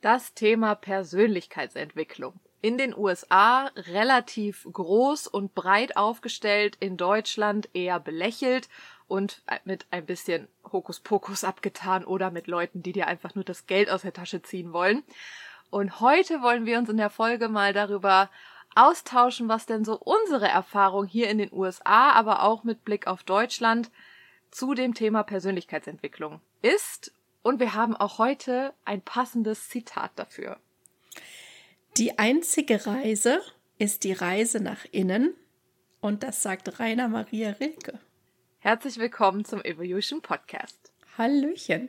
Das Thema Persönlichkeitsentwicklung. In den USA relativ groß und breit aufgestellt, in Deutschland eher belächelt und mit ein bisschen Hokuspokus abgetan oder mit Leuten, die dir einfach nur das Geld aus der Tasche ziehen wollen. Und heute wollen wir uns in der Folge mal darüber austauschen, was denn so unsere Erfahrung hier in den USA, aber auch mit Blick auf Deutschland zu dem Thema Persönlichkeitsentwicklung ist. Und wir haben auch heute ein passendes Zitat dafür. Die einzige Reise ist die Reise nach innen. Und das sagt Rainer Maria Rilke. Herzlich willkommen zum Evolution Podcast. Hallöchen.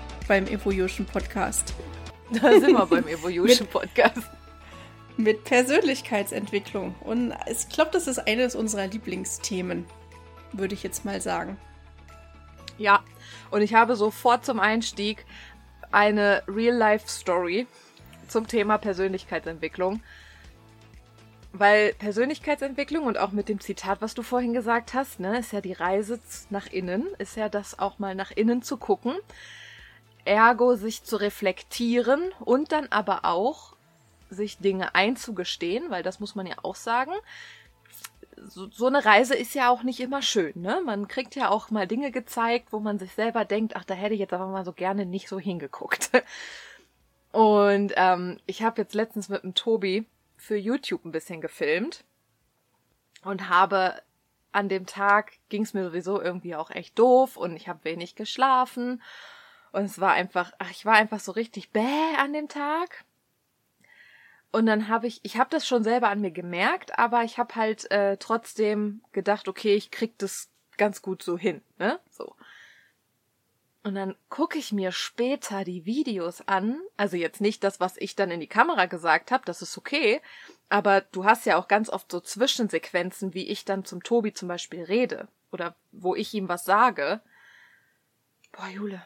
beim Evolution Podcast. Da sind wir beim Evolution Podcast. Mit Persönlichkeitsentwicklung. Und ich glaube, das ist eines unserer Lieblingsthemen, würde ich jetzt mal sagen. Ja, und ich habe sofort zum Einstieg eine Real-Life-Story zum Thema Persönlichkeitsentwicklung. Weil Persönlichkeitsentwicklung und auch mit dem Zitat, was du vorhin gesagt hast, ne, ist ja die Reise nach innen, ist ja das auch mal nach innen zu gucken ergo sich zu reflektieren und dann aber auch sich Dinge einzugestehen, weil das muss man ja auch sagen. So, so eine Reise ist ja auch nicht immer schön, ne? Man kriegt ja auch mal Dinge gezeigt, wo man sich selber denkt, ach, da hätte ich jetzt aber mal so gerne nicht so hingeguckt. Und ähm, ich habe jetzt letztens mit dem Tobi für YouTube ein bisschen gefilmt und habe an dem Tag ging es mir sowieso irgendwie auch echt doof und ich habe wenig geschlafen und es war einfach, ach, ich war einfach so richtig bäh an dem Tag. Und dann habe ich, ich habe das schon selber an mir gemerkt, aber ich habe halt äh, trotzdem gedacht, okay, ich krieg das ganz gut so hin, ne? So. Und dann gucke ich mir später die Videos an, also jetzt nicht das, was ich dann in die Kamera gesagt habe, das ist okay, aber du hast ja auch ganz oft so Zwischensequenzen, wie ich dann zum Tobi zum Beispiel rede oder wo ich ihm was sage. Boah, Jule,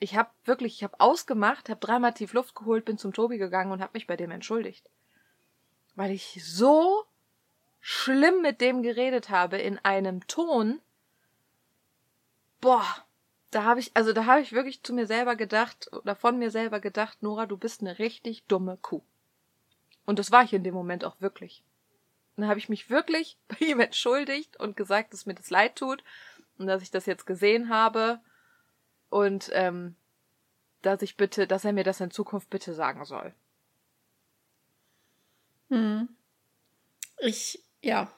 ich habe wirklich, ich habe ausgemacht, habe dreimal tief Luft geholt, bin zum Tobi gegangen und habe mich bei dem entschuldigt. Weil ich so schlimm mit dem geredet habe in einem Ton. Boah, da habe ich, also da habe ich wirklich zu mir selber gedacht oder von mir selber gedacht, Nora, du bist eine richtig dumme Kuh. Und das war ich in dem Moment auch wirklich. Dann habe ich mich wirklich bei ihm entschuldigt und gesagt, dass mir das leid tut und dass ich das jetzt gesehen habe und ähm, dass ich bitte, dass er mir das in Zukunft bitte sagen soll. Hm. Ich, ja,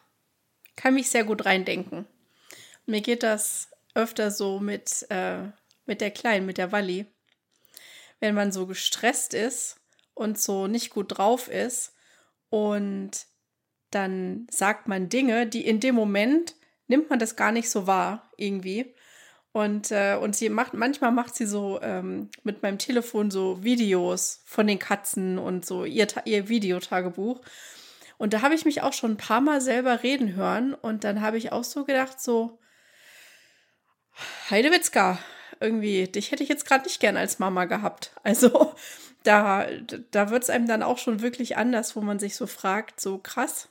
kann mich sehr gut reindenken. Mir geht das öfter so mit, äh, mit der Kleinen, mit der Walli. Wenn man so gestresst ist und so nicht gut drauf ist und dann sagt man Dinge, die in dem Moment nimmt man das gar nicht so wahr, irgendwie. Und, äh, und sie macht, manchmal macht sie so ähm, mit meinem Telefon so Videos von den Katzen und so ihr, ihr Videotagebuch. Und da habe ich mich auch schon ein paar Mal selber reden hören. Und dann habe ich auch so gedacht, so, Heidewitzka, irgendwie, dich hätte ich jetzt gerade nicht gern als Mama gehabt. Also da, da wird es einem dann auch schon wirklich anders, wo man sich so fragt, so krass,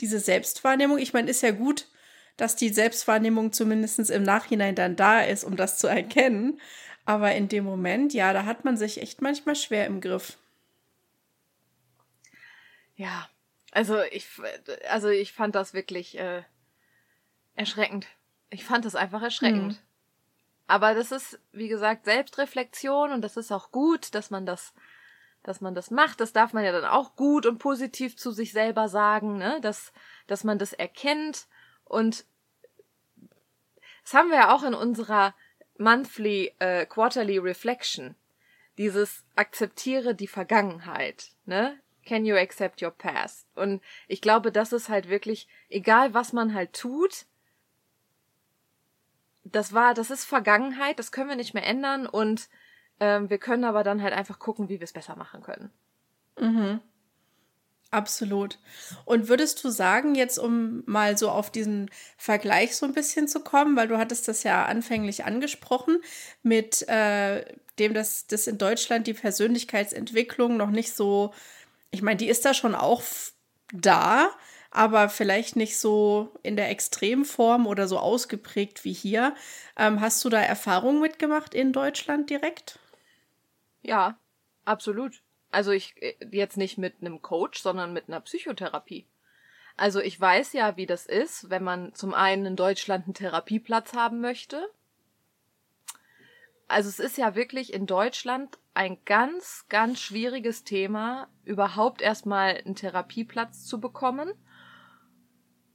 diese Selbstwahrnehmung. Ich meine, ist ja gut, dass die Selbstwahrnehmung zumindest im Nachhinein dann da ist, um das zu erkennen. Aber in dem Moment, ja, da hat man sich echt manchmal schwer im Griff. Ja, also ich, also ich fand das wirklich äh, erschreckend. Ich fand das einfach erschreckend. Mhm. Aber das ist, wie gesagt, Selbstreflexion und das ist auch gut, dass man das, dass man das macht. Das darf man ja dann auch gut und positiv zu sich selber sagen, ne? Dass, dass man das erkennt und das haben wir ja auch in unserer monthly, äh, quarterly reflection. Dieses akzeptiere die Vergangenheit, ne? Can you accept your past? Und ich glaube, das ist halt wirklich, egal was man halt tut, das war, das ist Vergangenheit, das können wir nicht mehr ändern und ähm, wir können aber dann halt einfach gucken, wie wir es besser machen können. Mhm. Absolut. Und würdest du sagen, jetzt um mal so auf diesen Vergleich so ein bisschen zu kommen, weil du hattest das ja anfänglich angesprochen, mit äh, dem, dass das in Deutschland die Persönlichkeitsentwicklung noch nicht so, ich meine, die ist da schon auch da, aber vielleicht nicht so in der Extremform oder so ausgeprägt wie hier. Ähm, hast du da Erfahrungen mitgemacht in Deutschland direkt? Ja, absolut. Also ich äh, jetzt nicht mit einem Coach, sondern mit einer Psychotherapie. Also ich weiß ja, wie das ist, wenn man zum einen in Deutschland einen Therapieplatz haben möchte. Also es ist ja wirklich in Deutschland ein ganz, ganz schwieriges Thema, überhaupt erstmal einen Therapieplatz zu bekommen.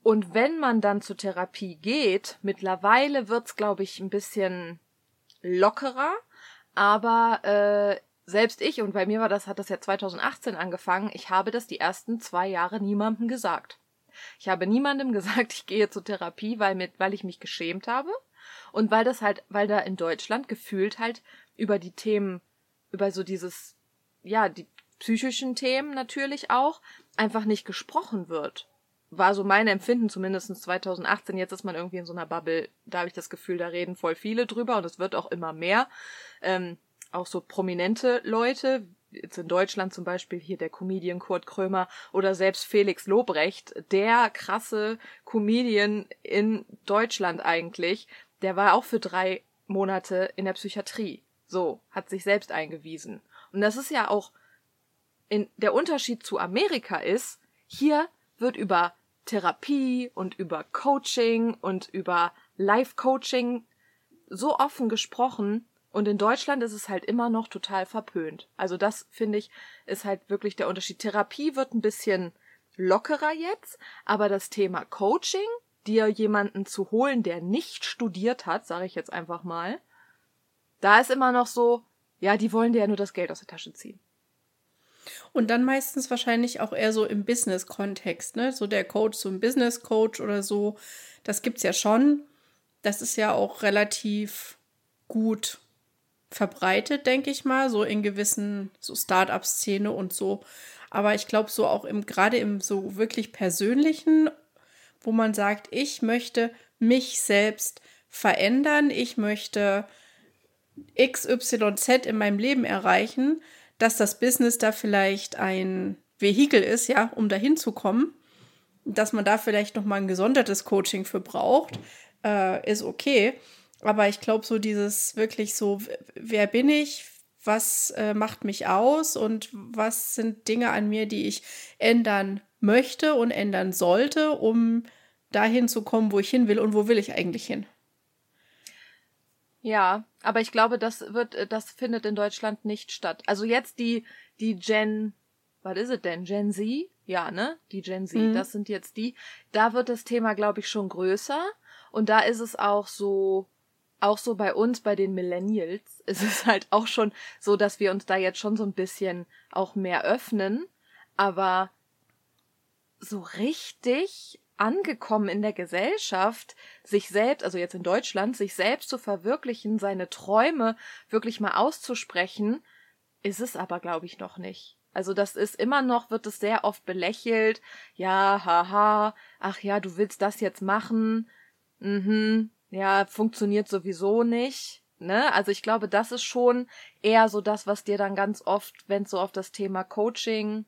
Und wenn man dann zur Therapie geht, mittlerweile wird's, glaube ich, ein bisschen lockerer, aber äh, selbst ich, und bei mir war das, hat das ja 2018 angefangen, ich habe das die ersten zwei Jahre niemandem gesagt. Ich habe niemandem gesagt, ich gehe zur Therapie, weil, mit, weil ich mich geschämt habe und weil das halt, weil da in Deutschland gefühlt halt über die Themen, über so dieses, ja, die psychischen Themen natürlich auch, einfach nicht gesprochen wird. War so mein Empfinden zumindest 2018. Jetzt ist man irgendwie in so einer Bubble, da habe ich das Gefühl, da reden voll viele drüber und es wird auch immer mehr. Ähm, auch so prominente Leute, jetzt in Deutschland zum Beispiel hier der Comedian Kurt Krömer oder selbst Felix Lobrecht, der krasse Comedian in Deutschland eigentlich, der war auch für drei Monate in der Psychiatrie. So, hat sich selbst eingewiesen. Und das ist ja auch in, der Unterschied zu Amerika ist, hier wird über Therapie und über Coaching und über Life-Coaching so offen gesprochen, und in Deutschland ist es halt immer noch total verpönt. Also das finde ich ist halt wirklich der Unterschied. Therapie wird ein bisschen lockerer jetzt, aber das Thema Coaching, dir jemanden zu holen, der nicht studiert hat, sage ich jetzt einfach mal, da ist immer noch so, ja, die wollen dir ja nur das Geld aus der Tasche ziehen. Und dann meistens wahrscheinlich auch eher so im Business-Kontext, ne? So der Coach, so ein Business-Coach oder so. Das gibt's ja schon. Das ist ja auch relativ gut verbreitet, denke ich mal, so in gewissen so Start-up-Szene und so. Aber ich glaube, so auch im, gerade im so wirklich persönlichen, wo man sagt, ich möchte mich selbst verändern, ich möchte XYZ in meinem Leben erreichen, dass das Business da vielleicht ein Vehikel ist, ja, um dahin zu kommen, dass man da vielleicht noch mal ein gesondertes Coaching für braucht, äh, ist okay. Aber ich glaube, so dieses wirklich so, wer bin ich? Was äh, macht mich aus? Und was sind Dinge an mir, die ich ändern möchte und ändern sollte, um dahin zu kommen, wo ich hin will und wo will ich eigentlich hin? Ja, aber ich glaube, das wird, äh, das findet in Deutschland nicht statt. Also jetzt die, die Gen, was ist es denn? Gen Z? Ja, ne? Die Gen Z, mhm. das sind jetzt die. Da wird das Thema, glaube ich, schon größer. Und da ist es auch so, auch so bei uns, bei den Millennials, ist es halt auch schon so, dass wir uns da jetzt schon so ein bisschen auch mehr öffnen. Aber so richtig angekommen in der Gesellschaft, sich selbst, also jetzt in Deutschland, sich selbst zu verwirklichen, seine Träume wirklich mal auszusprechen, ist es aber, glaube ich, noch nicht. Also das ist immer noch, wird es sehr oft belächelt. Ja, haha, ach ja, du willst das jetzt machen. Mhm, ja, funktioniert sowieso nicht. Ne? Also ich glaube, das ist schon eher so das, was dir dann ganz oft, wenn es so auf das Thema Coaching,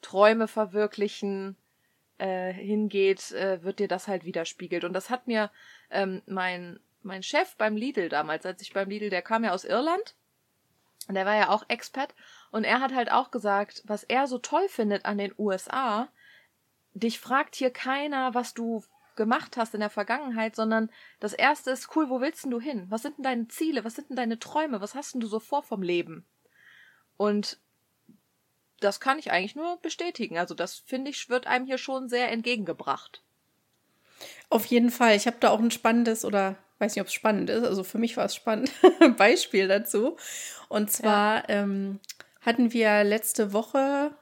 Träume verwirklichen äh, hingeht, äh, wird dir das halt widerspiegelt. Und das hat mir ähm, mein, mein Chef beim Lidl damals, als ich beim Lidl, der kam ja aus Irland, und der war ja auch Expert, und er hat halt auch gesagt, was er so toll findet an den USA, dich fragt hier keiner, was du gemacht hast in der Vergangenheit, sondern das erste ist, cool, wo willst denn du hin? Was sind denn deine Ziele? Was sind denn deine Träume? Was hast denn du so vor vom Leben? Und das kann ich eigentlich nur bestätigen. Also das finde ich, wird einem hier schon sehr entgegengebracht. Auf jeden Fall. Ich habe da auch ein spannendes oder weiß nicht, ob es spannend ist. Also für mich war es spannend. Beispiel dazu. Und zwar ja. ähm, hatten wir letzte Woche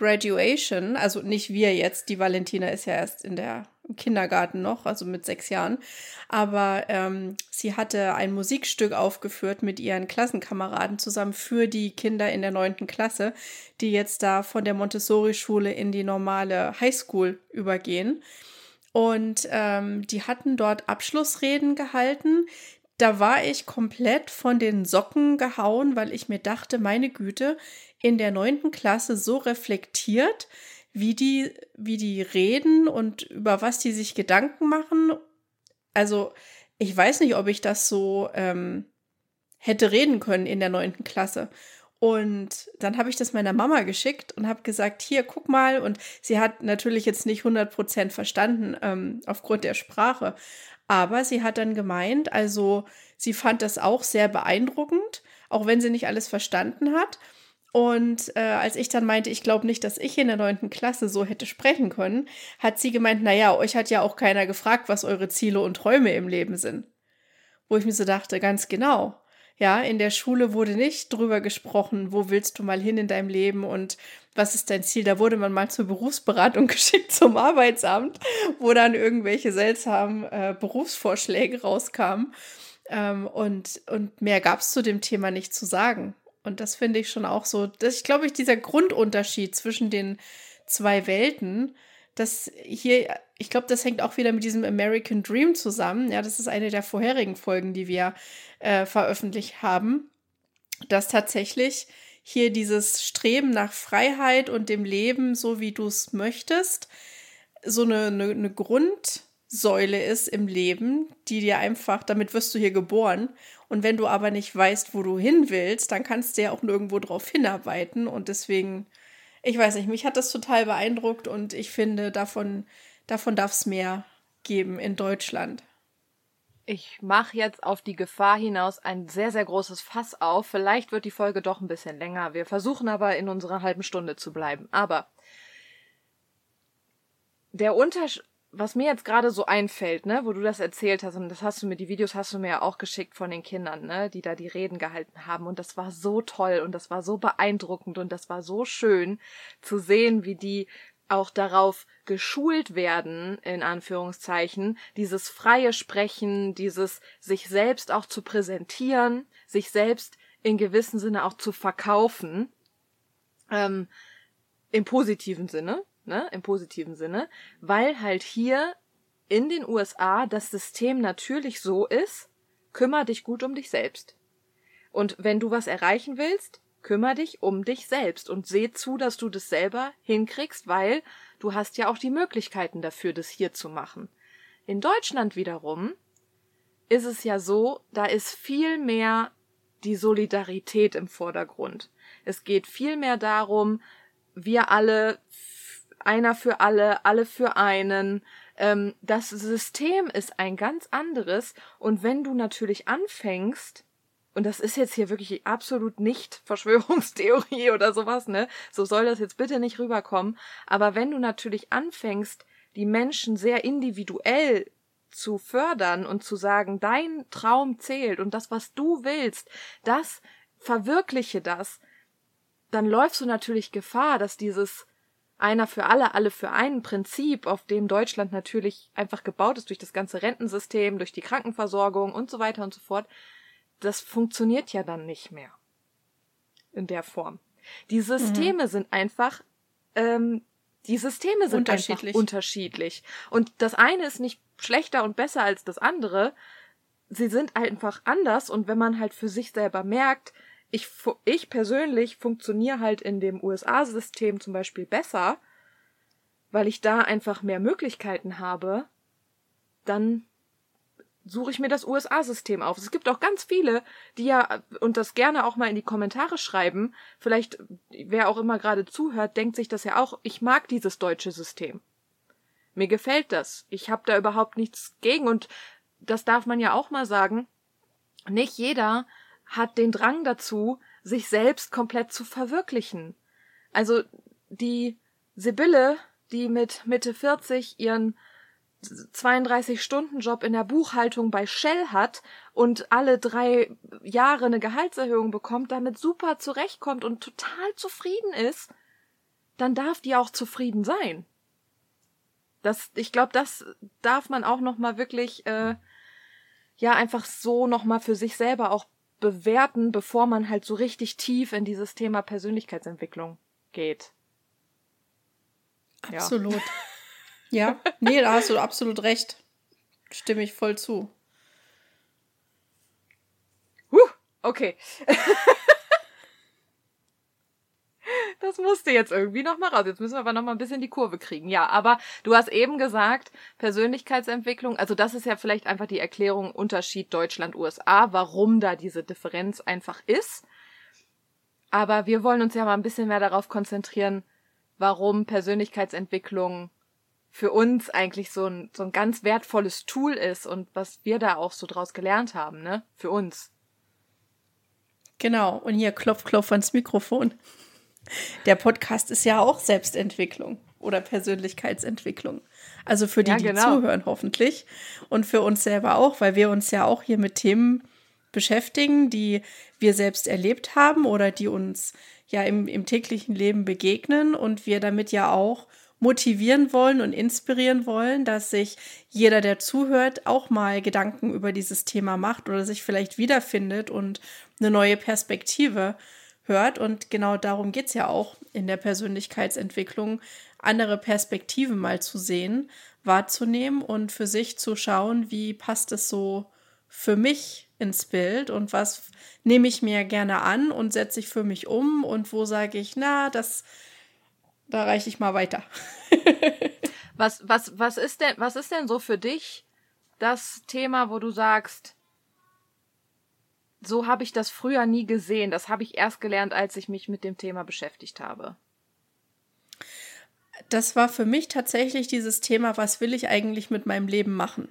Graduation, also nicht wir jetzt, die Valentina ist ja erst in der im Kindergarten noch, also mit sechs Jahren. Aber ähm, sie hatte ein Musikstück aufgeführt mit ihren Klassenkameraden zusammen für die Kinder in der neunten Klasse, die jetzt da von der Montessori-Schule in die normale Highschool übergehen. Und ähm, die hatten dort Abschlussreden gehalten. Da war ich komplett von den Socken gehauen, weil ich mir dachte, meine Güte, in der neunten Klasse so reflektiert, wie die, wie die reden und über was die sich Gedanken machen. Also, ich weiß nicht, ob ich das so ähm, hätte reden können in der neunten Klasse. Und dann habe ich das meiner Mama geschickt und habe gesagt, hier, guck mal. Und sie hat natürlich jetzt nicht 100% verstanden ähm, aufgrund der Sprache. Aber sie hat dann gemeint, also sie fand das auch sehr beeindruckend, auch wenn sie nicht alles verstanden hat. Und äh, als ich dann meinte, ich glaube nicht, dass ich in der neunten Klasse so hätte sprechen können, hat sie gemeint, naja, euch hat ja auch keiner gefragt, was eure Ziele und Träume im Leben sind. Wo ich mir so dachte, ganz genau. Ja, in der Schule wurde nicht drüber gesprochen, wo willst du mal hin in deinem Leben und was ist dein Ziel. Da wurde man mal zur Berufsberatung geschickt zum Arbeitsamt, wo dann irgendwelche seltsamen äh, Berufsvorschläge rauskamen. Ähm, und, und mehr gab es zu dem Thema nicht zu sagen. Und das finde ich schon auch so, dass ich glaube, ich dieser Grundunterschied zwischen den zwei Welten, das hier, ich glaube, das hängt auch wieder mit diesem American Dream zusammen. Ja, das ist eine der vorherigen Folgen, die wir äh, veröffentlicht haben, dass tatsächlich hier dieses Streben nach Freiheit und dem Leben, so wie du es möchtest, so eine, eine, eine Grundsäule ist im Leben, die dir einfach, damit wirst du hier geboren und wenn du aber nicht weißt, wo du hin willst, dann kannst du ja auch nirgendwo drauf hinarbeiten. Und deswegen, ich weiß nicht, mich hat das total beeindruckt und ich finde, davon, davon darf es mehr geben in Deutschland. Ich mache jetzt auf die Gefahr hinaus ein sehr, sehr großes Fass auf. Vielleicht wird die Folge doch ein bisschen länger. Wir versuchen aber in unserer halben Stunde zu bleiben. Aber der Unterschied, was mir jetzt gerade so einfällt, ne, wo du das erzählt hast, und das hast du mir, die Videos hast du mir ja auch geschickt von den Kindern, ne, die da die Reden gehalten haben. Und das war so toll und das war so beeindruckend und das war so schön zu sehen, wie die auch darauf geschult werden, in Anführungszeichen, dieses freie Sprechen, dieses sich selbst auch zu präsentieren, sich selbst in gewissem Sinne auch zu verkaufen, ähm, im positiven Sinne, ne, im positiven Sinne, weil halt hier in den USA das System natürlich so ist, kümmer dich gut um dich selbst. Und wenn du was erreichen willst, kümmer dich um dich selbst und seh zu, dass du das selber hinkriegst, weil du hast ja auch die Möglichkeiten dafür, das hier zu machen. In Deutschland wiederum ist es ja so, da ist viel mehr die Solidarität im Vordergrund. Es geht viel mehr darum, wir alle einer für alle, alle für einen. Ähm, das System ist ein ganz anderes. Und wenn du natürlich anfängst, und das ist jetzt hier wirklich absolut nicht Verschwörungstheorie oder sowas, ne? So soll das jetzt bitte nicht rüberkommen. Aber wenn du natürlich anfängst, die Menschen sehr individuell zu fördern und zu sagen, dein Traum zählt und das, was du willst, das verwirkliche das, dann läufst du natürlich Gefahr, dass dieses einer für alle, alle für einen Prinzip, auf dem Deutschland natürlich einfach gebaut ist durch das ganze Rentensystem, durch die Krankenversorgung und so weiter und so fort, das funktioniert ja dann nicht mehr in der Form. Die Systeme mhm. sind einfach, ähm, die Systeme sind unterschiedlich. einfach unterschiedlich. Und das eine ist nicht schlechter und besser als das andere. Sie sind einfach anders und wenn man halt für sich selber merkt, ich, ich persönlich funktioniere halt in dem USA-System zum Beispiel besser, weil ich da einfach mehr Möglichkeiten habe, dann suche ich mir das USA-System auf. Es gibt auch ganz viele, die ja, und das gerne auch mal in die Kommentare schreiben, vielleicht wer auch immer gerade zuhört, denkt sich das ja auch, ich mag dieses deutsche System. Mir gefällt das. Ich habe da überhaupt nichts gegen und das darf man ja auch mal sagen. Nicht jeder hat den Drang dazu, sich selbst komplett zu verwirklichen. Also die Sibylle, die mit Mitte 40 ihren 32-Stunden-Job in der Buchhaltung bei Shell hat und alle drei Jahre eine Gehaltserhöhung bekommt, damit super zurechtkommt und total zufrieden ist, dann darf die auch zufrieden sein. Das, ich glaube, das darf man auch noch mal wirklich, äh, ja, einfach so noch mal für sich selber auch bewerten, bevor man halt so richtig tief in dieses Thema Persönlichkeitsentwicklung geht. Absolut. Ja. Ja, nee, da hast du absolut recht. Stimme ich voll zu. Huh, okay. das musste jetzt irgendwie noch mal raus. Jetzt müssen wir aber noch mal ein bisschen die Kurve kriegen. Ja, aber du hast eben gesagt, Persönlichkeitsentwicklung, also das ist ja vielleicht einfach die Erklärung Unterschied Deutschland USA, warum da diese Differenz einfach ist. Aber wir wollen uns ja mal ein bisschen mehr darauf konzentrieren, warum Persönlichkeitsentwicklung für uns eigentlich so ein, so ein ganz wertvolles Tool ist und was wir da auch so draus gelernt haben, ne? Für uns. Genau, und hier klopf, klopf ans Mikrofon. Der Podcast ist ja auch Selbstentwicklung oder Persönlichkeitsentwicklung. Also für die, ja, genau. die zuhören, hoffentlich. Und für uns selber auch, weil wir uns ja auch hier mit Themen beschäftigen, die wir selbst erlebt haben oder die uns ja im, im täglichen Leben begegnen und wir damit ja auch motivieren wollen und inspirieren wollen, dass sich jeder, der zuhört, auch mal Gedanken über dieses Thema macht oder sich vielleicht wiederfindet und eine neue Perspektive hört. Und genau darum geht es ja auch in der Persönlichkeitsentwicklung, andere Perspektiven mal zu sehen, wahrzunehmen und für sich zu schauen, wie passt es so für mich ins Bild und was nehme ich mir gerne an und setze ich für mich um und wo sage ich, na, das da reiche ich mal weiter. was, was, was, ist denn, was ist denn so für dich das Thema, wo du sagst, so habe ich das früher nie gesehen. Das habe ich erst gelernt, als ich mich mit dem Thema beschäftigt habe. Das war für mich tatsächlich dieses Thema, was will ich eigentlich mit meinem Leben machen?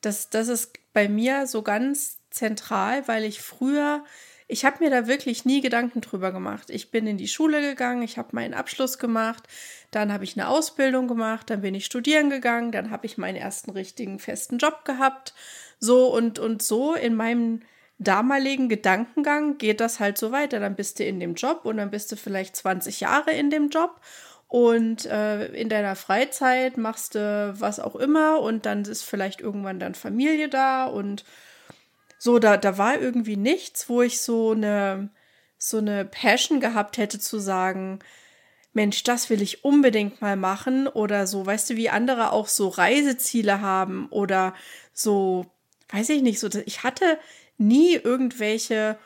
Das, das ist bei mir so ganz zentral, weil ich früher ich habe mir da wirklich nie Gedanken drüber gemacht. Ich bin in die Schule gegangen, ich habe meinen Abschluss gemacht, dann habe ich eine Ausbildung gemacht, dann bin ich studieren gegangen, dann habe ich meinen ersten richtigen festen Job gehabt. So und, und so in meinem damaligen Gedankengang geht das halt so weiter. Dann bist du in dem Job und dann bist du vielleicht 20 Jahre in dem Job und äh, in deiner Freizeit machst du was auch immer und dann ist vielleicht irgendwann dann Familie da und so, da, da war irgendwie nichts, wo ich so eine, so eine Passion gehabt hätte zu sagen, Mensch, das will ich unbedingt mal machen oder so, weißt du, wie andere auch so Reiseziele haben oder so, weiß ich nicht, so, ich hatte nie irgendwelche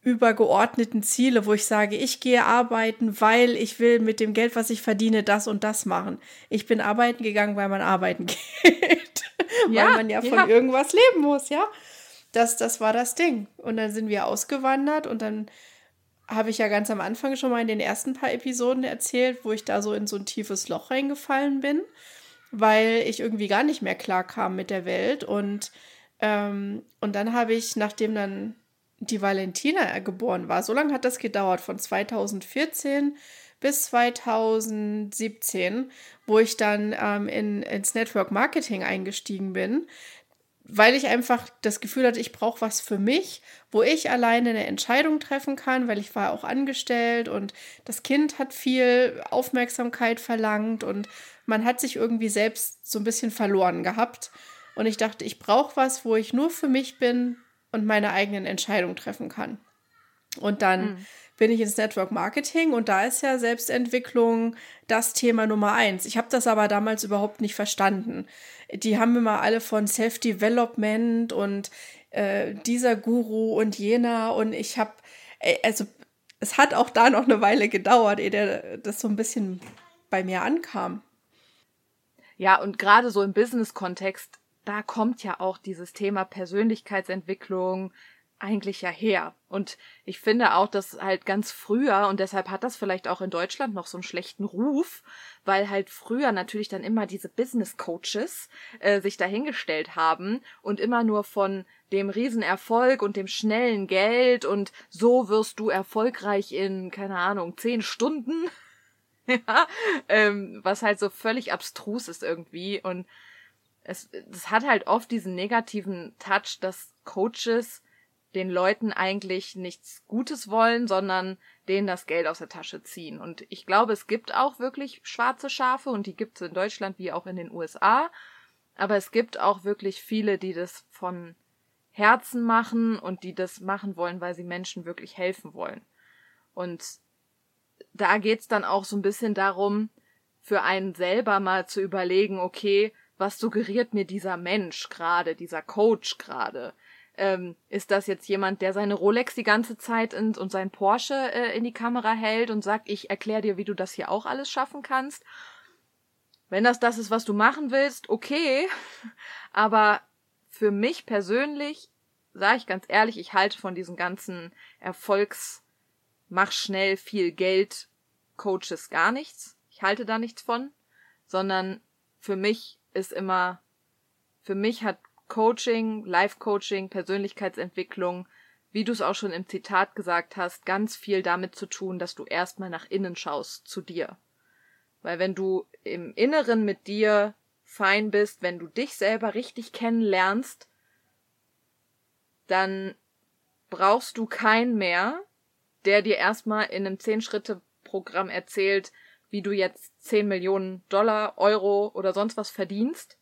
übergeordneten Ziele, wo ich sage, ich gehe arbeiten, weil ich will mit dem Geld, was ich verdiene, das und das machen. Ich bin arbeiten gegangen, weil man arbeiten geht. Ja, weil man ja von ja. irgendwas leben muss, ja das, das war das Ding. Und dann sind wir ausgewandert und dann habe ich ja ganz am Anfang schon mal in den ersten paar Episoden erzählt, wo ich da so in so ein tiefes Loch reingefallen bin, weil ich irgendwie gar nicht mehr klar kam mit der Welt. Und, ähm, und dann habe ich, nachdem dann die Valentina geboren war, so lange hat das gedauert, von 2014 bis 2017, wo ich dann ähm, in, ins Network Marketing eingestiegen bin weil ich einfach das Gefühl hatte, ich brauche was für mich, wo ich alleine eine Entscheidung treffen kann, weil ich war auch angestellt und das Kind hat viel Aufmerksamkeit verlangt und man hat sich irgendwie selbst so ein bisschen verloren gehabt. Und ich dachte, ich brauche was, wo ich nur für mich bin und meine eigenen Entscheidungen treffen kann. Und dann mhm. bin ich ins Network Marketing und da ist ja Selbstentwicklung das Thema Nummer eins. Ich habe das aber damals überhaupt nicht verstanden. Die haben immer alle von Self-Development und äh, dieser Guru und jener und ich habe, äh, also es hat auch da noch eine Weile gedauert, ehe das so ein bisschen bei mir ankam. Ja, und gerade so im Business-Kontext, da kommt ja auch dieses Thema Persönlichkeitsentwicklung, eigentlich ja her? Und ich finde auch, dass halt ganz früher, und deshalb hat das vielleicht auch in Deutschland noch so einen schlechten Ruf, weil halt früher natürlich dann immer diese Business Coaches äh, sich dahingestellt haben und immer nur von dem Riesenerfolg und dem schnellen Geld und so wirst du erfolgreich in, keine Ahnung, zehn Stunden. ja, ähm, was halt so völlig abstrus ist irgendwie und es, es hat halt oft diesen negativen Touch, dass Coaches den Leuten eigentlich nichts Gutes wollen, sondern denen das Geld aus der Tasche ziehen. Und ich glaube, es gibt auch wirklich schwarze Schafe und die gibt es in Deutschland wie auch in den USA. Aber es gibt auch wirklich viele, die das von Herzen machen und die das machen wollen, weil sie Menschen wirklich helfen wollen. Und da geht's dann auch so ein bisschen darum, für einen selber mal zu überlegen, okay, was suggeriert mir dieser Mensch gerade, dieser Coach gerade? Ähm, ist das jetzt jemand, der seine Rolex die ganze Zeit in, und sein Porsche äh, in die Kamera hält und sagt, ich erkläre dir, wie du das hier auch alles schaffen kannst? Wenn das das ist, was du machen willst, okay. Aber für mich persönlich, sage ich ganz ehrlich, ich halte von diesen ganzen Erfolgs, mach schnell viel Geld Coaches gar nichts. Ich halte da nichts von, sondern für mich ist immer, für mich hat Coaching, Life-Coaching, Persönlichkeitsentwicklung, wie du es auch schon im Zitat gesagt hast, ganz viel damit zu tun, dass du erstmal nach innen schaust, zu dir. Weil wenn du im Inneren mit dir fein bist, wenn du dich selber richtig kennenlernst, dann brauchst du keinen mehr, der dir erstmal in einem Zehn-Schritte-Programm erzählt, wie du jetzt 10 Millionen Dollar, Euro oder sonst was verdienst,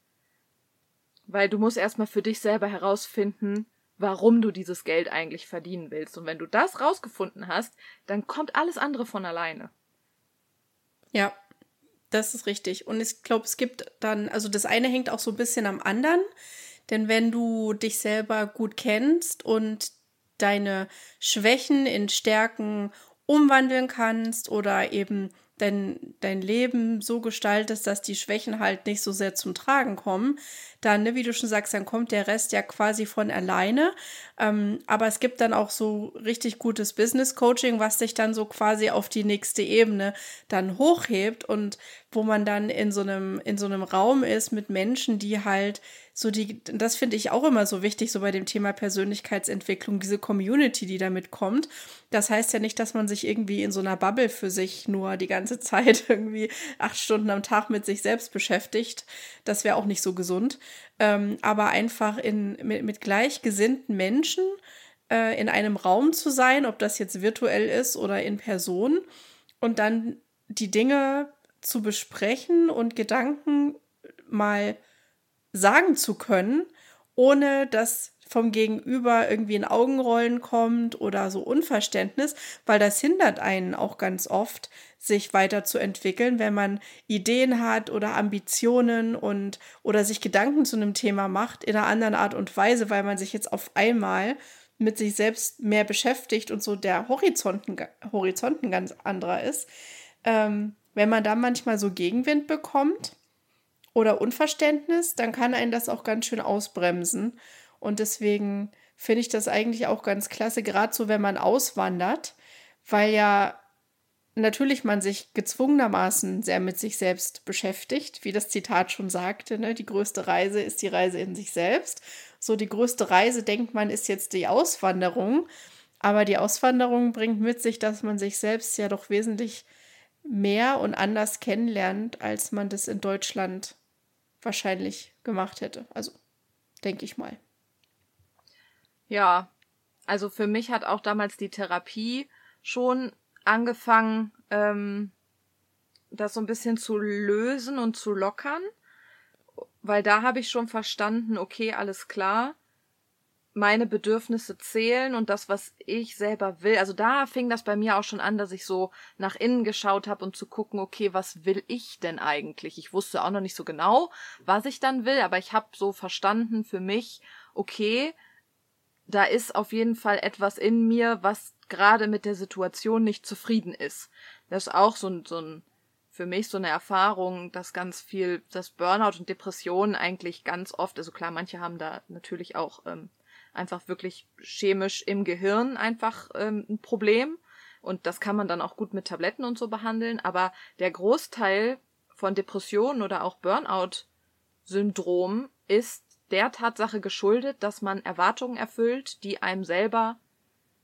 weil du musst erstmal für dich selber herausfinden, warum du dieses Geld eigentlich verdienen willst. Und wenn du das rausgefunden hast, dann kommt alles andere von alleine. Ja, das ist richtig. Und ich glaube, es gibt dann, also das eine hängt auch so ein bisschen am anderen. Denn wenn du dich selber gut kennst und deine Schwächen in Stärken umwandeln kannst oder eben dein, dein Leben so gestaltest, dass die Schwächen halt nicht so sehr zum Tragen kommen, dann, ne, wie du schon sagst, dann kommt der Rest ja quasi von alleine. Ähm, aber es gibt dann auch so richtig gutes Business Coaching, was sich dann so quasi auf die nächste Ebene dann hochhebt und wo man dann in so einem, in so einem Raum ist mit Menschen, die halt so die, das finde ich auch immer so wichtig, so bei dem Thema Persönlichkeitsentwicklung, diese Community, die damit kommt. Das heißt ja nicht, dass man sich irgendwie in so einer Bubble für sich nur die ganze Zeit irgendwie acht Stunden am Tag mit sich selbst beschäftigt. Das wäre auch nicht so gesund. Ähm, aber einfach in, mit, mit gleichgesinnten Menschen äh, in einem Raum zu sein, ob das jetzt virtuell ist oder in Person, und dann die Dinge zu besprechen und Gedanken mal sagen zu können, ohne dass vom Gegenüber irgendwie ein Augenrollen kommt oder so Unverständnis, weil das hindert einen auch ganz oft, sich weiterzuentwickeln, wenn man Ideen hat oder Ambitionen und oder sich Gedanken zu einem Thema macht in einer anderen Art und Weise, weil man sich jetzt auf einmal mit sich selbst mehr beschäftigt und so der Horizonten, Horizonten ganz anderer ist. Ähm, wenn man da manchmal so Gegenwind bekommt, oder Unverständnis, dann kann einen das auch ganz schön ausbremsen. Und deswegen finde ich das eigentlich auch ganz klasse, gerade so, wenn man auswandert, weil ja natürlich man sich gezwungenermaßen sehr mit sich selbst beschäftigt, wie das Zitat schon sagte, ne? die größte Reise ist die Reise in sich selbst. So die größte Reise, denkt man, ist jetzt die Auswanderung. Aber die Auswanderung bringt mit sich, dass man sich selbst ja doch wesentlich mehr und anders kennenlernt, als man das in Deutschland wahrscheinlich gemacht hätte. Also denke ich mal. Ja, also für mich hat auch damals die Therapie schon angefangen, ähm, das so ein bisschen zu lösen und zu lockern, weil da habe ich schon verstanden, okay, alles klar, meine Bedürfnisse zählen und das, was ich selber will. Also da fing das bei mir auch schon an, dass ich so nach innen geschaut habe und zu gucken, okay, was will ich denn eigentlich? Ich wusste auch noch nicht so genau, was ich dann will, aber ich habe so verstanden für mich, okay, da ist auf jeden Fall etwas in mir, was gerade mit der Situation nicht zufrieden ist. Das ist auch so ein, so ein für mich so eine Erfahrung, dass ganz viel, dass Burnout und Depressionen eigentlich ganz oft, also klar, manche haben da natürlich auch ähm, einfach wirklich chemisch im Gehirn einfach ähm, ein Problem. Und das kann man dann auch gut mit Tabletten und so behandeln. Aber der Großteil von Depressionen oder auch Burnout-Syndrom ist der Tatsache geschuldet, dass man Erwartungen erfüllt, die einem selber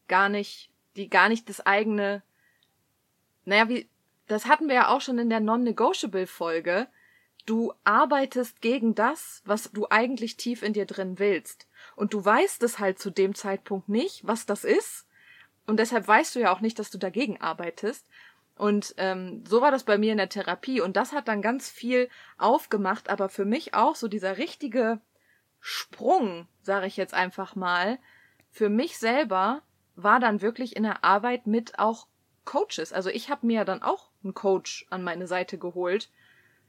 gar nicht, die gar nicht das eigene, naja, wie, das hatten wir ja auch schon in der Non-Negotiable-Folge. Du arbeitest gegen das, was du eigentlich tief in dir drin willst. Und du weißt es halt zu dem Zeitpunkt nicht, was das ist. Und deshalb weißt du ja auch nicht, dass du dagegen arbeitest. Und ähm, so war das bei mir in der Therapie. Und das hat dann ganz viel aufgemacht, aber für mich auch so dieser richtige Sprung, sage ich jetzt einfach mal, für mich selber war dann wirklich in der Arbeit mit auch Coaches. Also ich habe mir dann auch einen Coach an meine Seite geholt.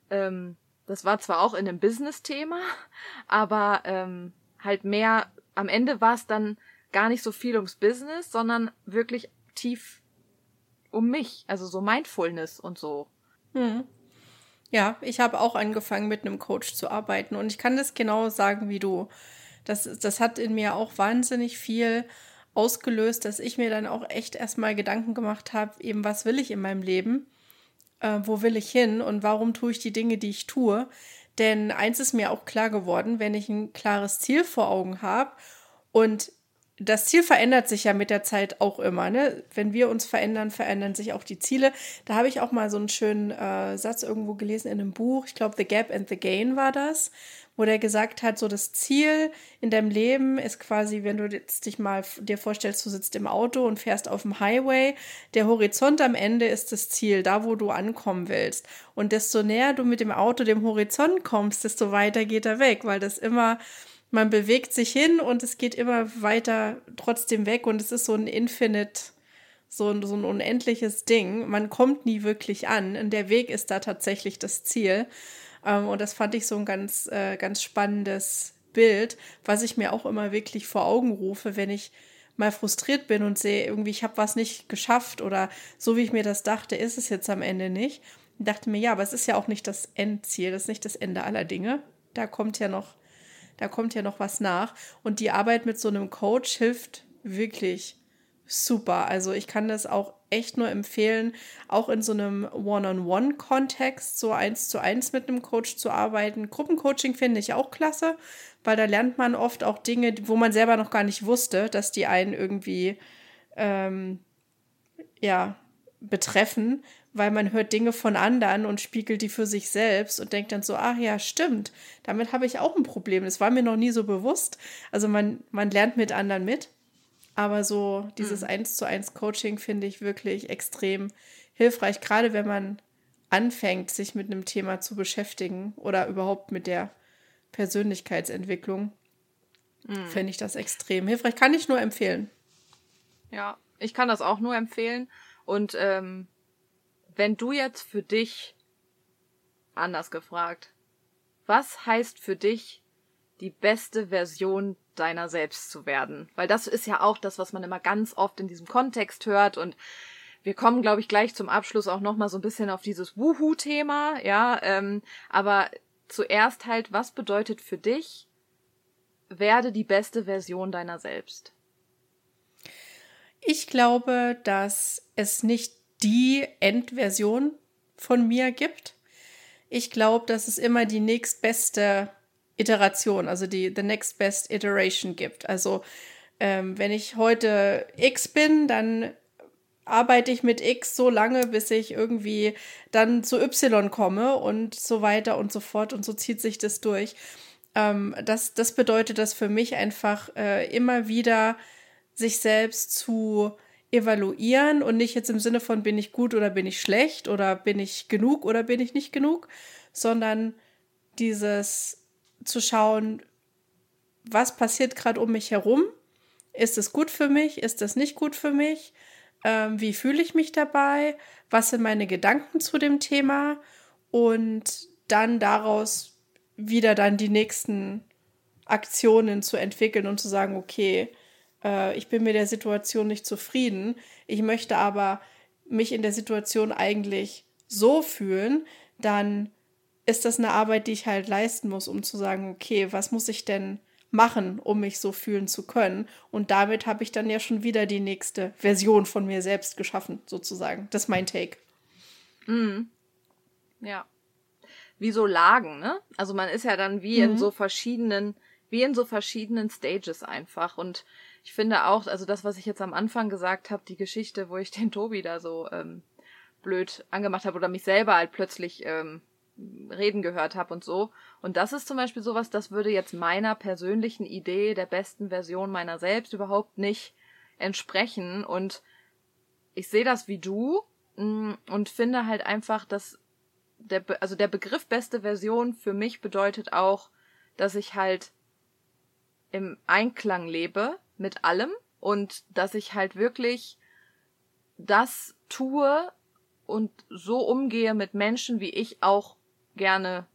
Ähm, das war zwar auch in einem Business-Thema, aber ähm, halt mehr, am Ende war es dann gar nicht so viel ums Business, sondern wirklich tief um mich, also so Mindfulness und so. Hm. Ja, ich habe auch angefangen mit einem Coach zu arbeiten und ich kann das genau sagen wie du. Das, das hat in mir auch wahnsinnig viel ausgelöst, dass ich mir dann auch echt erstmal Gedanken gemacht habe, eben was will ich in meinem Leben, äh, wo will ich hin und warum tue ich die Dinge, die ich tue. Denn eins ist mir auch klar geworden, wenn ich ein klares Ziel vor Augen habe und das Ziel verändert sich ja mit der Zeit auch immer. Ne? Wenn wir uns verändern, verändern sich auch die Ziele. Da habe ich auch mal so einen schönen äh, Satz irgendwo gelesen in einem Buch. Ich glaube, The Gap and the Gain war das, wo der gesagt hat, so das Ziel in deinem Leben ist quasi, wenn du jetzt dich mal dir vorstellst, du sitzt im Auto und fährst auf dem Highway, der Horizont am Ende ist das Ziel, da wo du ankommen willst. Und desto näher du mit dem Auto dem Horizont kommst, desto weiter geht er weg, weil das immer man bewegt sich hin und es geht immer weiter trotzdem weg und es ist so ein Infinite, so ein, so ein unendliches Ding. Man kommt nie wirklich an und der Weg ist da tatsächlich das Ziel. Ähm, und das fand ich so ein ganz, äh, ganz spannendes Bild, was ich mir auch immer wirklich vor Augen rufe, wenn ich mal frustriert bin und sehe, irgendwie, ich habe was nicht geschafft oder so wie ich mir das dachte, ist es jetzt am Ende nicht. Ich dachte mir, ja, aber es ist ja auch nicht das Endziel, das ist nicht das Ende aller Dinge. Da kommt ja noch, da kommt ja noch was nach. Und die Arbeit mit so einem Coach hilft wirklich super. Also ich kann das auch echt nur empfehlen, auch in so einem One-on-One-Kontext, so eins zu eins mit einem Coach zu arbeiten. Gruppencoaching finde ich auch klasse, weil da lernt man oft auch Dinge, wo man selber noch gar nicht wusste, dass die einen irgendwie ähm, ja betreffen, weil man hört Dinge von anderen und spiegelt die für sich selbst und denkt dann so, ach ja, stimmt, damit habe ich auch ein Problem. Das war mir noch nie so bewusst. Also man, man lernt mit anderen mit. Aber so dieses eins zu eins Coaching finde ich wirklich extrem hilfreich, gerade wenn man anfängt, sich mit einem Thema zu beschäftigen oder überhaupt mit der Persönlichkeitsentwicklung. Mhm. Finde ich das extrem hilfreich. Kann ich nur empfehlen. Ja, ich kann das auch nur empfehlen. Und ähm, wenn du jetzt für dich anders gefragt, was heißt für dich die beste Version deiner selbst zu werden. Weil das ist ja auch das, was man immer ganz oft in diesem Kontext hört und wir kommen, glaube ich, gleich zum Abschluss auch nochmal so ein bisschen auf dieses Wuhu-Thema, ja, ähm, aber zuerst halt, was bedeutet für dich, werde die beste Version deiner selbst? Ich glaube, dass es nicht die Endversion von mir gibt. Ich glaube, dass es immer die nächstbeste Iteration, also die The Next Best Iteration gibt. Also ähm, wenn ich heute X bin, dann arbeite ich mit X so lange, bis ich irgendwie dann zu Y komme und so weiter und so fort und so zieht sich das durch. Ähm, das, das bedeutet das für mich einfach äh, immer wieder sich selbst zu evaluieren und nicht jetzt im Sinne von bin ich gut oder bin ich schlecht oder bin ich genug oder bin ich nicht genug, sondern dieses zu schauen, was passiert gerade um mich herum? Ist es gut für mich? Ist es nicht gut für mich? Ähm, wie fühle ich mich dabei? Was sind meine Gedanken zu dem Thema? Und dann daraus wieder dann die nächsten Aktionen zu entwickeln und zu sagen, okay, äh, ich bin mit der Situation nicht zufrieden. Ich möchte aber mich in der Situation eigentlich so fühlen, dann ist das eine Arbeit, die ich halt leisten muss, um zu sagen, okay, was muss ich denn machen, um mich so fühlen zu können. Und damit habe ich dann ja schon wieder die nächste Version von mir selbst geschaffen, sozusagen. Das ist mein Take. Mhm. Ja. Wie so Lagen, ne? Also man ist ja dann wie mhm. in so verschiedenen, wie in so verschiedenen Stages einfach. Und ich finde auch, also das, was ich jetzt am Anfang gesagt habe, die Geschichte, wo ich den Tobi da so ähm, blöd angemacht habe oder mich selber halt plötzlich ähm, reden gehört habe und so. Und das ist zum Beispiel sowas, das würde jetzt meiner persönlichen Idee der besten Version meiner selbst überhaupt nicht entsprechen. Und ich sehe das wie du mm, und finde halt einfach, dass der, also der Begriff beste Version für mich bedeutet auch, dass ich halt im Einklang lebe mit allem und dass ich halt wirklich das tue und so umgehe mit Menschen, wie ich auch gerne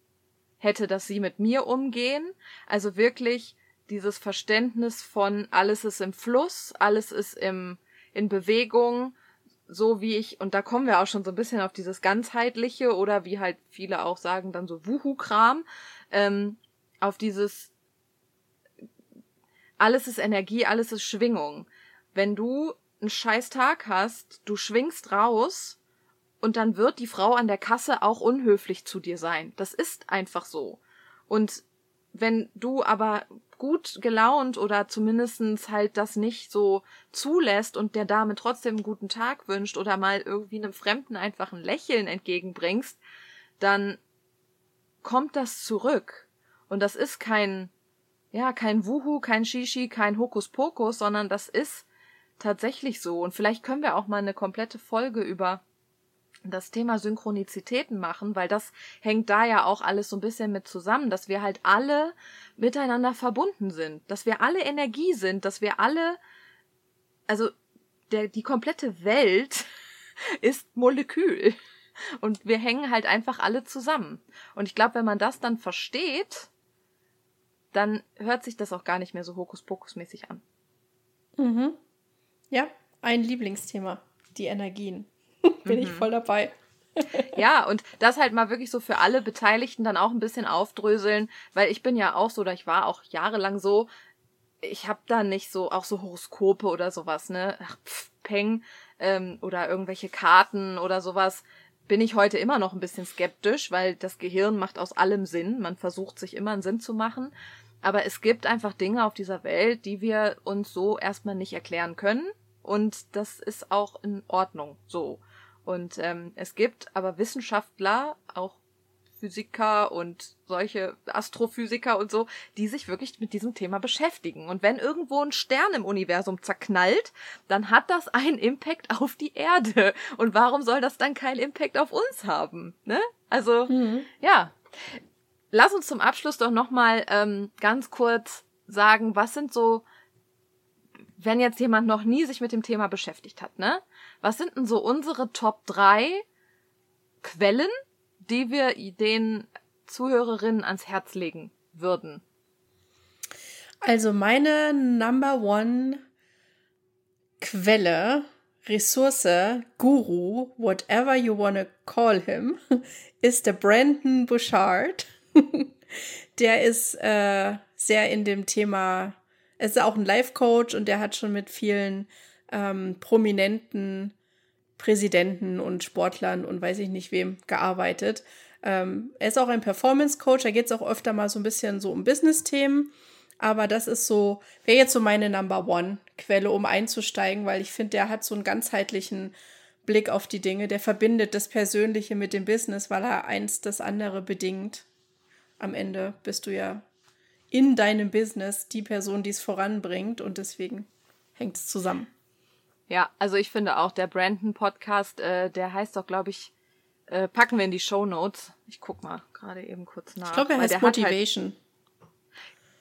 hätte, dass sie mit mir umgehen. Also wirklich dieses Verständnis von alles ist im Fluss, alles ist im, in Bewegung, so wie ich, und da kommen wir auch schon so ein bisschen auf dieses ganzheitliche oder wie halt viele auch sagen, dann so Wuhu-Kram, ähm, auf dieses alles ist Energie, alles ist Schwingung. Wenn du einen scheiß Tag hast, du schwingst raus und dann wird die Frau an der Kasse auch unhöflich zu dir sein. Das ist einfach so. Und wenn du aber gut gelaunt oder zumindestens halt das nicht so zulässt und der Dame trotzdem einen guten Tag wünscht oder mal irgendwie einem Fremden einfach ein Lächeln entgegenbringst, dann kommt das zurück. Und das ist kein, ja, kein Wuhu, kein Shishi, kein Hokuspokus, sondern das ist tatsächlich so. Und vielleicht können wir auch mal eine komplette Folge über das Thema Synchronizitäten machen, weil das hängt da ja auch alles so ein bisschen mit zusammen, dass wir halt alle miteinander verbunden sind, dass wir alle Energie sind, dass wir alle, also der, die komplette Welt ist Molekül und wir hängen halt einfach alle zusammen. Und ich glaube, wenn man das dann versteht, dann hört sich das auch gar nicht mehr so Hokuspokus-mäßig an. Mhm. Ja, ein Lieblingsthema, die Energien. bin mhm. ich voll dabei. ja, und das halt mal wirklich so für alle Beteiligten dann auch ein bisschen aufdröseln, weil ich bin ja auch so, oder ich war auch jahrelang so, ich habe da nicht so, auch so Horoskope oder sowas, ne? Ach, pff, Peng, ähm, oder irgendwelche Karten oder sowas, bin ich heute immer noch ein bisschen skeptisch, weil das Gehirn macht aus allem Sinn. Man versucht sich immer einen Sinn zu machen. Aber es gibt einfach Dinge auf dieser Welt, die wir uns so erstmal nicht erklären können. Und das ist auch in Ordnung so. Und ähm, es gibt aber Wissenschaftler, auch Physiker und solche Astrophysiker und so, die sich wirklich mit diesem Thema beschäftigen. Und wenn irgendwo ein Stern im Universum zerknallt, dann hat das einen Impact auf die Erde. Und warum soll das dann keinen Impact auf uns haben? Ne? Also, mhm. ja. Lass uns zum Abschluss doch nochmal ähm, ganz kurz sagen, was sind so, wenn jetzt jemand noch nie sich mit dem Thema beschäftigt hat, ne? Was sind denn so unsere Top 3 Quellen, die wir den Zuhörerinnen ans Herz legen würden? Also meine Number One Quelle, Ressource, Guru, whatever you wanna call him, ist der Brandon Bouchard. der ist äh, sehr in dem Thema, er ist auch ein Life Coach und der hat schon mit vielen ähm, prominenten Präsidenten und Sportlern und weiß ich nicht wem gearbeitet. Ähm, er ist auch ein Performance-Coach, da geht es auch öfter mal so ein bisschen so um Business-Themen. Aber das ist so, wäre jetzt so meine Number One-Quelle, um einzusteigen, weil ich finde, der hat so einen ganzheitlichen Blick auf die Dinge. Der verbindet das Persönliche mit dem Business, weil er eins das andere bedingt. Am Ende bist du ja in deinem Business die Person, die es voranbringt und deswegen hängt es zusammen. Ja, also ich finde auch, der Brandon-Podcast, äh, der heißt doch, glaube ich, äh, packen wir in die Show Notes. Ich guck mal gerade eben kurz nach. Ich glaube, er heißt halt Motivation. Halt,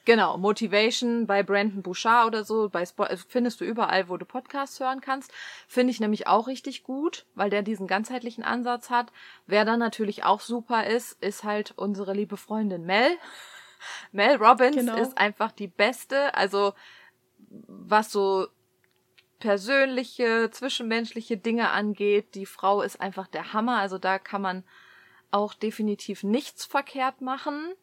genau, Motivation bei Brandon Bouchard oder so. Bei Sp äh, findest du überall, wo du Podcasts hören kannst. Finde ich nämlich auch richtig gut, weil der diesen ganzheitlichen Ansatz hat. Wer dann natürlich auch super ist, ist halt unsere liebe Freundin Mel. Mel Robbins genau. ist einfach die beste. Also was so persönliche, zwischenmenschliche Dinge angeht. Die Frau ist einfach der Hammer. Also da kann man auch definitiv nichts verkehrt machen.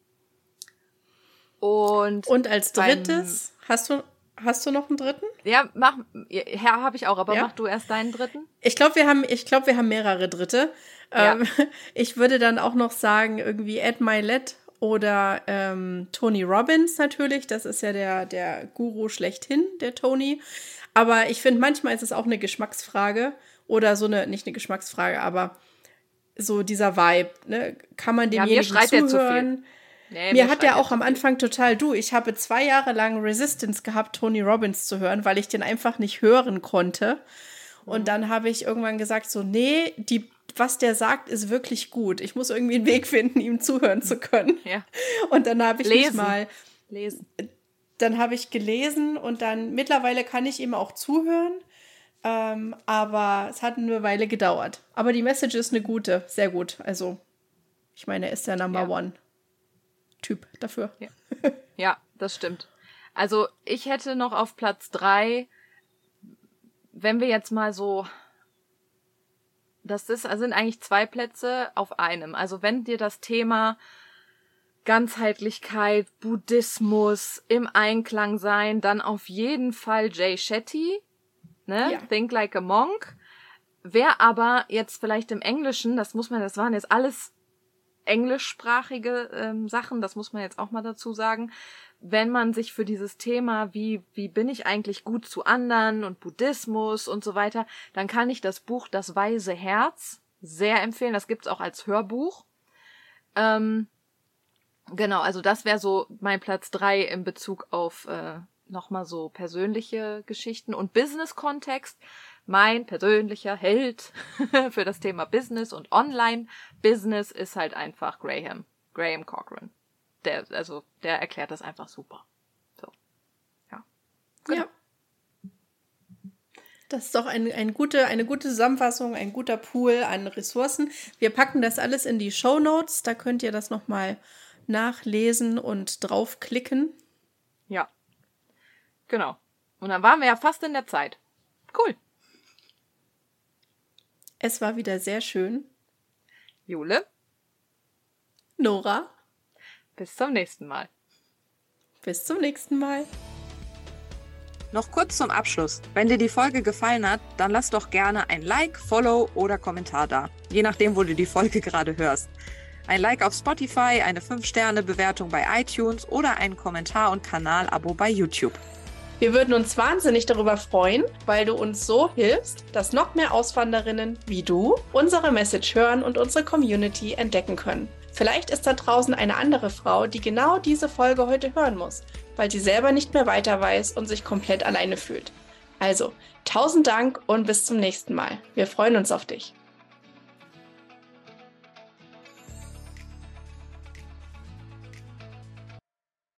Und, Und als drittes, hast du, hast du noch einen dritten? Ja, mach, ja, habe ich auch, aber Ja? mach du erst deinen dritten. Ich glaube, wir haben, ich glaube, wir haben mehrere Dritte. Ja. Ähm, ich würde dann auch noch sagen, irgendwie Ed Milet oder ähm, Tony Robbins natürlich. Das ist ja der, der Guru schlechthin, der Tony. Aber ich finde, manchmal ist es auch eine Geschmacksfrage oder so eine, nicht eine Geschmacksfrage, aber so dieser Vibe. Ne? Kann man Ja, demjenigen viel. zuhören? Nee, Mir hat er auch am. Anfang total du. Ich habe zwei Jahre lang Resistance gehabt, Tony Robbins zu hören, weil ich den einfach nicht hören konnte. Mhm. Und dann habe ich irgendwann gesagt, so, nee, die, was der sagt, ist wirklich gut. Ich muss irgendwie einen Weg finden, ihm zuhören zu können. Ja, Und dann habe ich mich Lesen. mal, lesen. dann habe ich gelesen und dann mittlerweile kann ich ihm auch zuhören. Ähm, aber es hat eine Weile gedauert. Aber die Message ist eine gute, sehr gut. Also, ich meine, er ist der Number Ja. One Typ dafür. Ja, das stimmt. Also ich hätte noch auf Platz drei, wenn wir jetzt mal so, das ist, also sind eigentlich zwei Plätze auf einem. Also wenn dir das Thema Ganzheitlichkeit, Buddhismus, im Einklang sein, dann auf jeden Fall Jay Shetty, ne? Ja. Think Like a Monk. Wer aber jetzt vielleicht im Englischen, das muss man, das waren jetzt alles englischsprachige ähm, Sachen, das muss man jetzt auch mal dazu sagen, wenn man sich für dieses Thema, wie, wie bin ich eigentlich gut zu anderen und Buddhismus und so weiter, dann kann ich das Buch Das Weise Herz sehr empfehlen. Das gibt's auch als Hörbuch. Ähm, genau, also das wäre so mein Platz drei in Bezug auf äh, nochmal so persönliche Geschichten und Business-Kontext. Mein persönlicher Held für das Thema Business und Online-Business ist halt einfach Graham. Graham Cochran. Der, also, der erklärt das einfach super. So. Ja. Genau. Ja. Das ist doch ein, ein gute, eine gute Zusammenfassung, ein guter Pool an Ressourcen. Wir packen das alles in die Show Notes. Da könnt ihr das nochmal nachlesen und draufklicken. Ja. Genau. Und dann waren wir ja fast in der Zeit. Cool. Es war wieder sehr schön. Jule, Nora, bis zum nächsten Mal. bis zum nächsten Mal. Noch kurz zum Abschluss. Wenn dir die Folge gefallen hat, dann lass doch gerne ein Like, Follow oder Kommentar da. Je nachdem, wo du die Folge gerade hörst. Ein Like auf Spotify, eine 5-Sterne-Bewertung bei iTunes oder einen Kommentar und Kanalabo bei YouTube. Wir würden uns wahnsinnig darüber freuen, weil du uns so hilfst, dass noch mehr Auswanderinnen wie du unsere Message hören und unsere Community entdecken können. Vielleicht ist da draußen eine andere Frau, die genau diese Folge heute hören muss, weil sie selber nicht mehr weiter weiß und sich komplett alleine fühlt. Also, tausend Dank und bis zum nächsten Mal. Wir freuen uns auf dich.